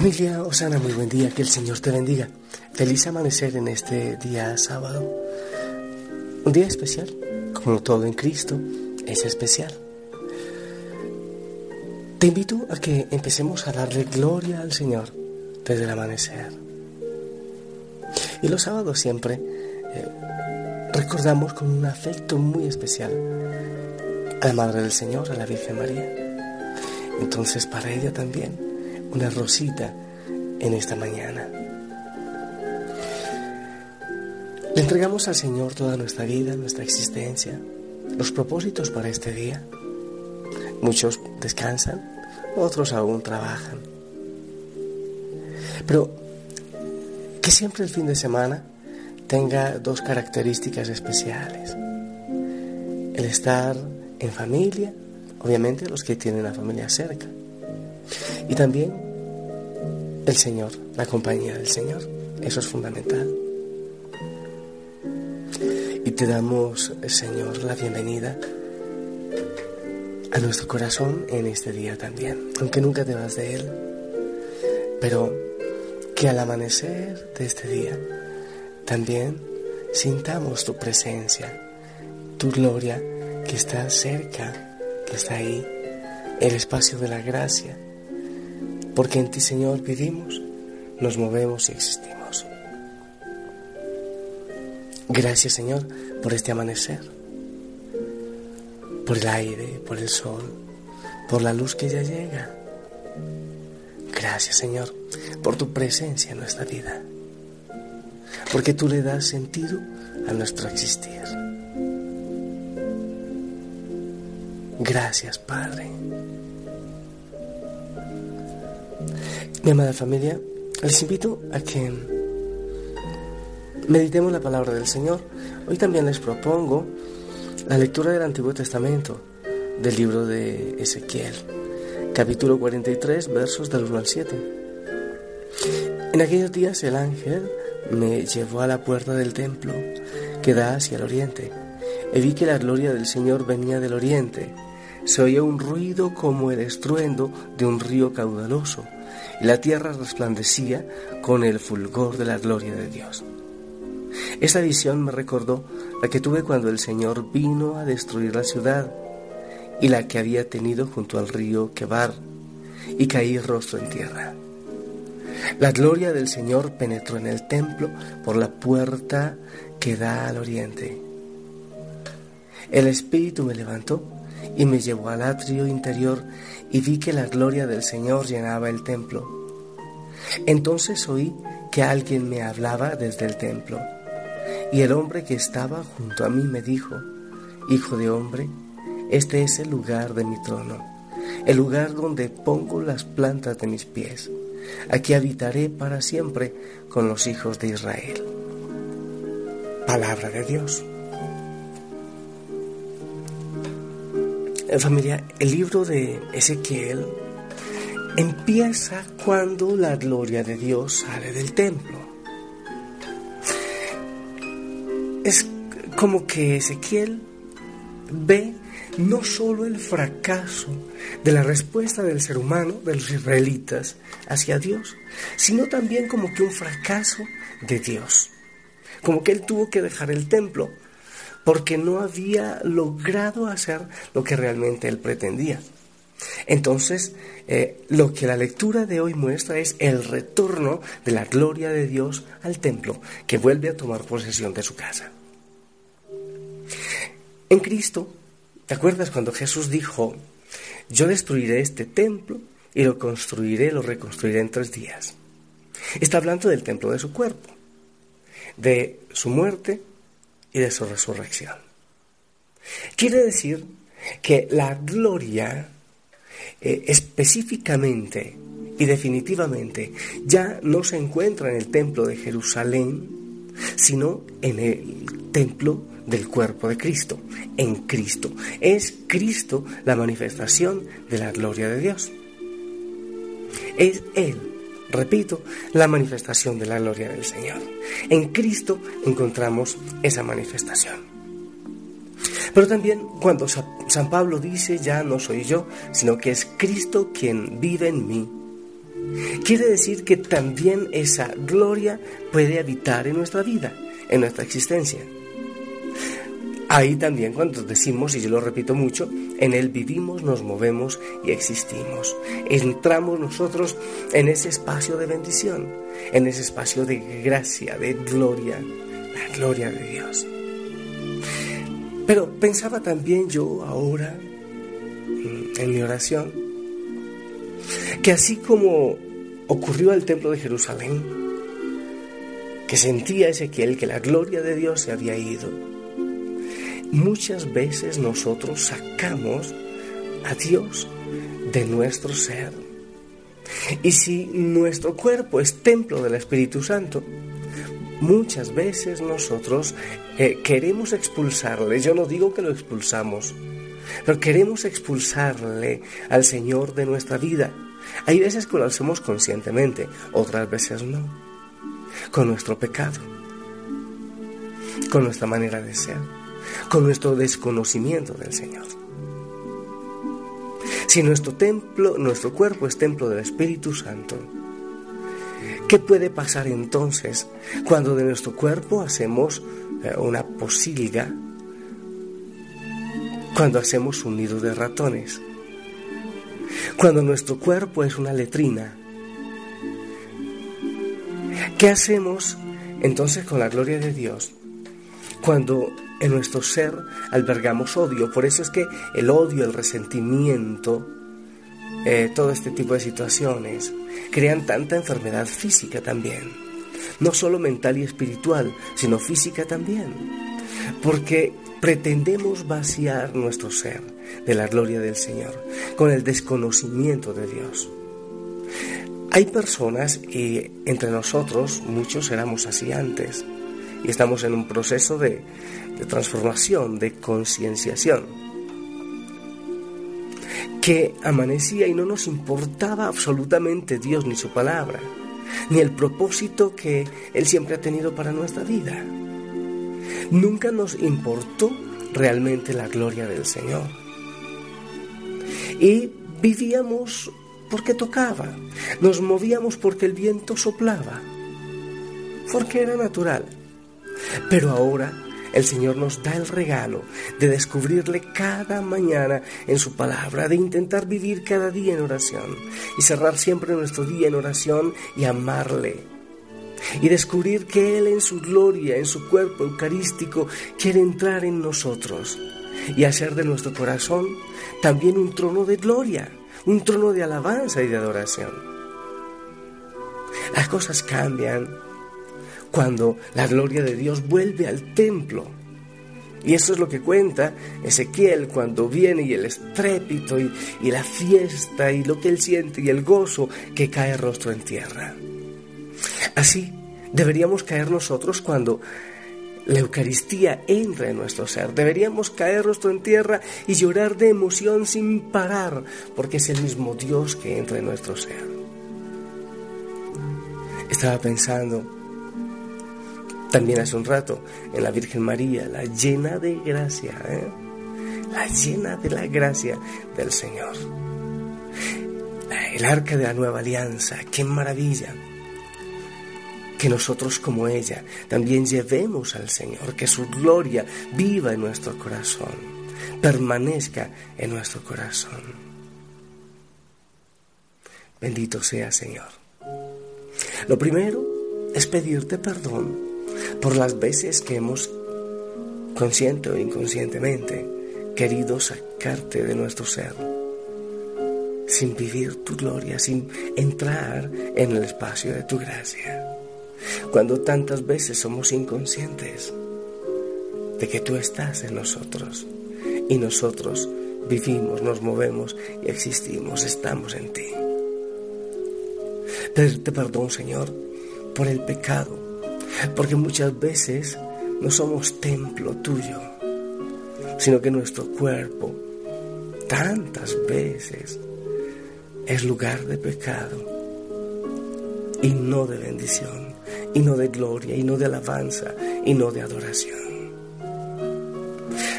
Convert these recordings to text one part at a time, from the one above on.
Familia Osana, muy buen día, que el Señor te bendiga. Feliz amanecer en este día sábado. Un día especial, como todo en Cristo, es especial. Te invito a que empecemos a darle gloria al Señor desde el amanecer. Y los sábados siempre eh, recordamos con un afecto muy especial a la Madre del Señor, a la Virgen María. Entonces para ella también una rosita en esta mañana. Le entregamos al Señor toda nuestra vida, nuestra existencia, los propósitos para este día. Muchos descansan, otros aún trabajan. Pero que siempre el fin de semana tenga dos características especiales. El estar en familia, obviamente los que tienen la familia cerca, y también el Señor, la compañía del Señor. Eso es fundamental. Y te damos, Señor, la bienvenida a nuestro corazón en este día también, aunque nunca te vas de Él. Pero que al amanecer de este día también sintamos tu presencia, tu gloria que está cerca, que está ahí, el espacio de la gracia porque en ti, Señor, vivimos, nos movemos y existimos. Gracias, Señor, por este amanecer, por el aire, por el sol, por la luz que ya llega. Gracias, Señor, por tu presencia en nuestra vida, porque tú le das sentido a nuestro existir. Gracias, Padre. Mi amada familia, les invito a que meditemos la palabra del Señor. Hoy también les propongo la lectura del Antiguo Testamento, del libro de Ezequiel, capítulo 43, versos del 1 al 7. En aquellos días el ángel me llevó a la puerta del templo que da hacia el oriente, y vi que la gloria del Señor venía del oriente. Se oía un ruido como el estruendo de un río caudaloso y la tierra resplandecía con el fulgor de la gloria de Dios. Esta visión me recordó la que tuve cuando el Señor vino a destruir la ciudad y la que había tenido junto al río Quebar y caí rostro en tierra. La gloria del Señor penetró en el templo por la puerta que da al oriente. El Espíritu me levantó y me llevó al atrio interior y vi que la gloria del Señor llenaba el templo. Entonces oí que alguien me hablaba desde el templo, y el hombre que estaba junto a mí me dijo, Hijo de hombre, este es el lugar de mi trono, el lugar donde pongo las plantas de mis pies. Aquí habitaré para siempre con los hijos de Israel. Palabra de Dios. Familia, el libro de Ezequiel empieza cuando la gloria de Dios sale del templo. Es como que Ezequiel ve no solo el fracaso de la respuesta del ser humano, de los israelitas, hacia Dios, sino también como que un fracaso de Dios. Como que él tuvo que dejar el templo porque no había logrado hacer lo que realmente él pretendía. Entonces, eh, lo que la lectura de hoy muestra es el retorno de la gloria de Dios al templo, que vuelve a tomar posesión de su casa. En Cristo, ¿te acuerdas cuando Jesús dijo, yo destruiré este templo y lo construiré, lo reconstruiré en tres días. Está hablando del templo de su cuerpo, de su muerte y de su resurrección. Quiere decir que la gloria eh, específicamente y definitivamente ya no se encuentra en el templo de Jerusalén, sino en el templo del cuerpo de Cristo, en Cristo. Es Cristo la manifestación de la gloria de Dios. Es Él, repito, la manifestación de la gloria del Señor. En Cristo encontramos esa manifestación. Pero también cuando San Pablo dice, ya no soy yo, sino que es Cristo quien vive en mí, quiere decir que también esa gloria puede habitar en nuestra vida, en nuestra existencia. Ahí también cuando decimos, y yo lo repito mucho, en Él vivimos, nos movemos y existimos. Entramos nosotros en ese espacio de bendición, en ese espacio de gracia, de gloria, la gloria de Dios. Pero pensaba también yo ahora, mm, en mi oración, que así como ocurrió al templo de Jerusalén, que sentía Ezequiel que la gloria de Dios se había ido, muchas veces nosotros sacamos a Dios de nuestro ser. Y si nuestro cuerpo es templo del Espíritu Santo, muchas veces nosotros eh, queremos expulsarle. Yo no digo que lo expulsamos, pero queremos expulsarle al Señor de nuestra vida. Hay veces que lo hacemos conscientemente, otras veces no. Con nuestro pecado, con nuestra manera de ser con nuestro desconocimiento del Señor. Si nuestro templo, nuestro cuerpo es templo del Espíritu Santo, ¿qué puede pasar entonces cuando de nuestro cuerpo hacemos eh, una posilga? Cuando hacemos un nido de ratones, cuando nuestro cuerpo es una letrina, ¿qué hacemos entonces con la gloria de Dios? Cuando en nuestro ser albergamos odio. Por eso es que el odio, el resentimiento, eh, todo este tipo de situaciones crean tanta enfermedad física también. No solo mental y espiritual, sino física también. Porque pretendemos vaciar nuestro ser de la gloria del Señor con el desconocimiento de Dios. Hay personas, y entre nosotros muchos éramos así antes, y estamos en un proceso de, de transformación, de concienciación, que amanecía y no nos importaba absolutamente Dios ni su palabra, ni el propósito que Él siempre ha tenido para nuestra vida. Nunca nos importó realmente la gloria del Señor. Y vivíamos porque tocaba, nos movíamos porque el viento soplaba, porque era natural. Pero ahora el Señor nos da el regalo de descubrirle cada mañana en su palabra, de intentar vivir cada día en oración y cerrar siempre nuestro día en oración y amarle. Y descubrir que Él en su gloria, en su cuerpo eucarístico, quiere entrar en nosotros y hacer de nuestro corazón también un trono de gloria, un trono de alabanza y de adoración. Las cosas cambian cuando la gloria de Dios vuelve al templo. Y eso es lo que cuenta Ezequiel cuando viene y el estrépito y, la fiesta y lo que él siente y el gozo que cae rostro en tierra. Así deberíamos caer nosotros cuando la Eucaristía entra en nuestro ser. Deberíamos caer rostro en tierra y llorar de emoción sin parar, porque es el mismo Dios que entra en nuestro ser. Estaba pensando también hace un rato en la Virgen María, la llena de gracia, ¿eh? la llena de la gracia del Señor. El arca de la nueva alianza, qué maravilla. Que nosotros como ella también llevemos al Señor, que su gloria viva en nuestro corazón, permanezca en nuestro corazón. Bendito sea Señor. Lo primero es pedirte perdón por las veces que hemos, consciente o inconscientemente, querido sacarte de nuestro ser, sin vivir tu gloria, sin entrar en el espacio de tu gracia. Cuando tantas veces somos inconscientes de que tú estás en nosotros y nosotros vivimos, nos movemos y existimos, estamos en ti. Pedirte perdón, Señor, por el pecado, porque muchas veces no somos templo tuyo, sino que nuestro cuerpo tantas veces es lugar de pecado y no de bendición, y no de gloria, y no de alabanza, y no de adoración.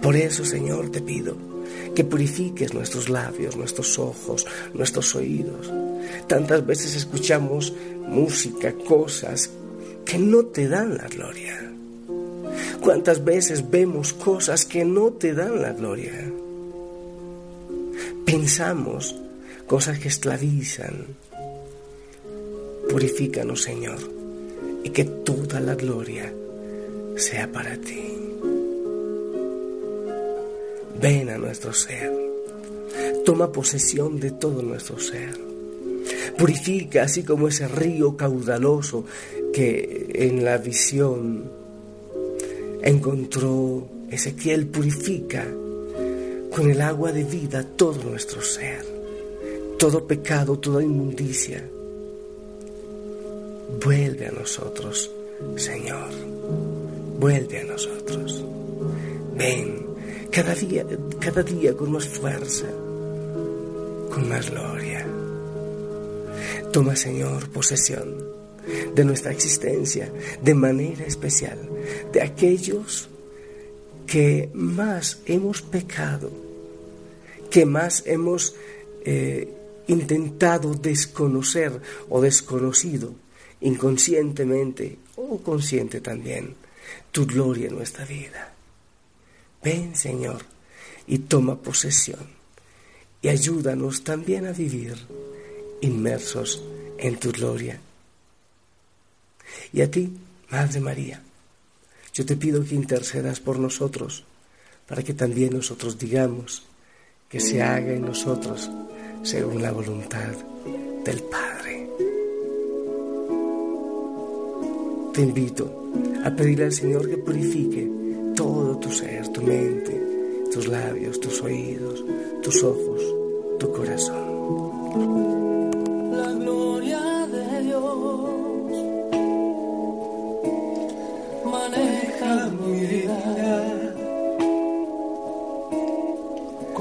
Por eso, Señor, te pido que purifiques nuestros labios, nuestros ojos, nuestros oídos. Tantas veces escuchamos música, cosas que no te dan la gloria. ¿Cuántas veces vemos cosas que no te dan la gloria? Pensamos cosas que esclavizan. Purifícanos, Señor, y que toda la gloria sea para ti. Ven a nuestro ser. Toma posesión de todo nuestro ser. Purifica así como ese río caudaloso que en la visión encontró Ezequiel. Purifica con el agua de vida todo nuestro ser. Todo pecado, toda inmundicia. Vuelve a nosotros, Señor. Vuelve a nosotros. Ven cada día, cada día con más fuerza, con más gloria. Toma, Señor, posesión de nuestra existencia de manera especial, de aquellos que más hemos pecado, que más hemos eh, intentado desconocer o desconocido inconscientemente o consciente también tu gloria en nuestra vida. Ven, Señor, y toma posesión y ayúdanos también a vivir inmersos en tu gloria. Y a ti, Madre María, yo te pido que intercedas por nosotros, para que también nosotros digamos que se haga en nosotros según la voluntad del Padre. Te invito a pedirle al Señor que purifique todo tu ser, tu mente, tus labios, tus oídos, tus ojos, tu corazón.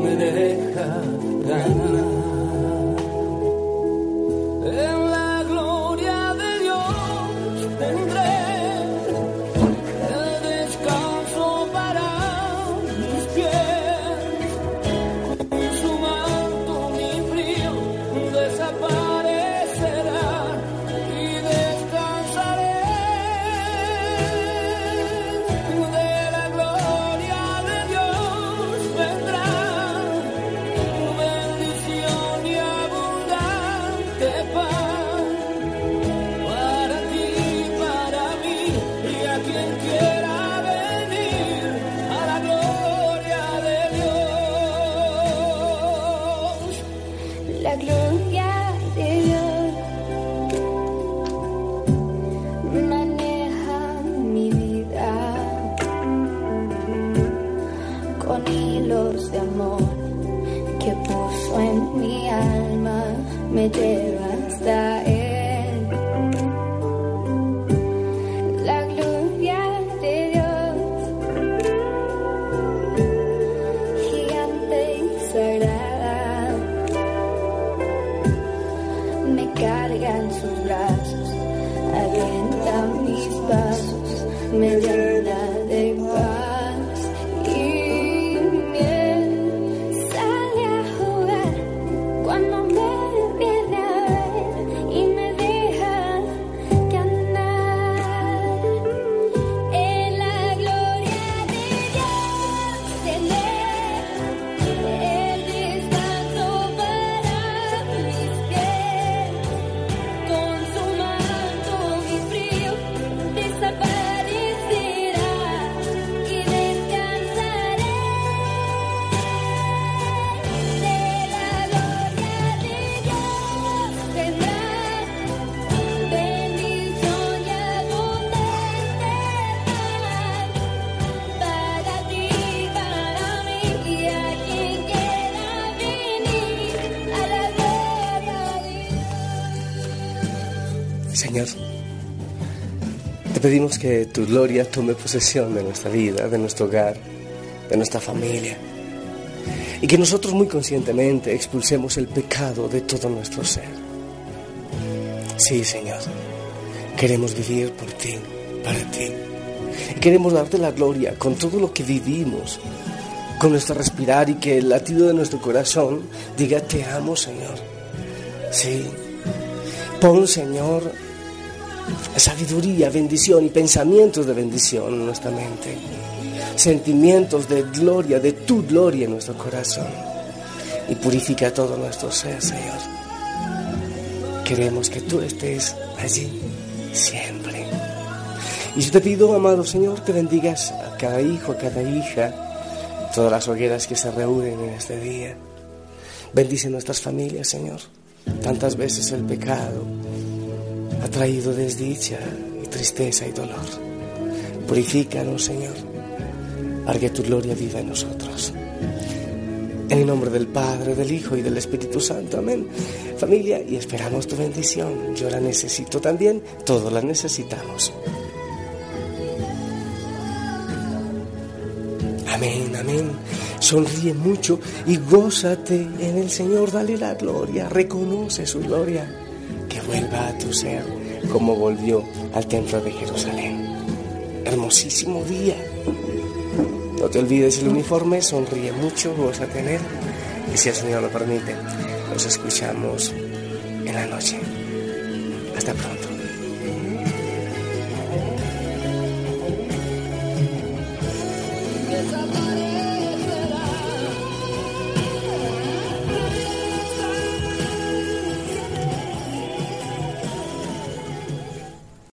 me deja ganar. Sus brazos, alienta mis pasos, me Señor, te pedimos que tu gloria tome posesión de nuestra vida, de nuestro hogar, de nuestra familia. Y que nosotros muy conscientemente expulsemos el pecado de todo nuestro ser. Sí, Señor, queremos vivir por ti, para ti. Y queremos darte la gloria con todo lo que vivimos, con nuestro respirar y que el latido de nuestro corazón diga, te amo, Señor. Sí. Pon, Señor, sabiduría, bendición y pensamientos de bendición en nuestra mente. Sentimientos de gloria, de tu gloria en nuestro corazón. Y purifica todo nuestro ser, Señor. Queremos que tú estés allí siempre. Y yo te pido, amado Señor, que bendigas a cada hijo, a cada hija, todas las hogueras que se reúnen en este día. Bendice nuestras familias, Señor. Tantas veces el pecado ha traído desdicha y tristeza y dolor. Purifícanos, Señor, para que tu gloria viva en nosotros. En el nombre del Padre, del Hijo y del Espíritu Santo. Amén. Familia, y esperamos tu bendición. Yo la necesito también. Todos la necesitamos. Amén, amén. Sonríe mucho y gózate en el Señor. Dale la gloria. Reconoce su gloria. Vuelva a tu ser como volvió al templo de Jerusalén. Hermosísimo día. No te olvides el uniforme, sonríe mucho, vas a tener. Y si el Señor lo permite, nos escuchamos en la noche. Hasta pronto.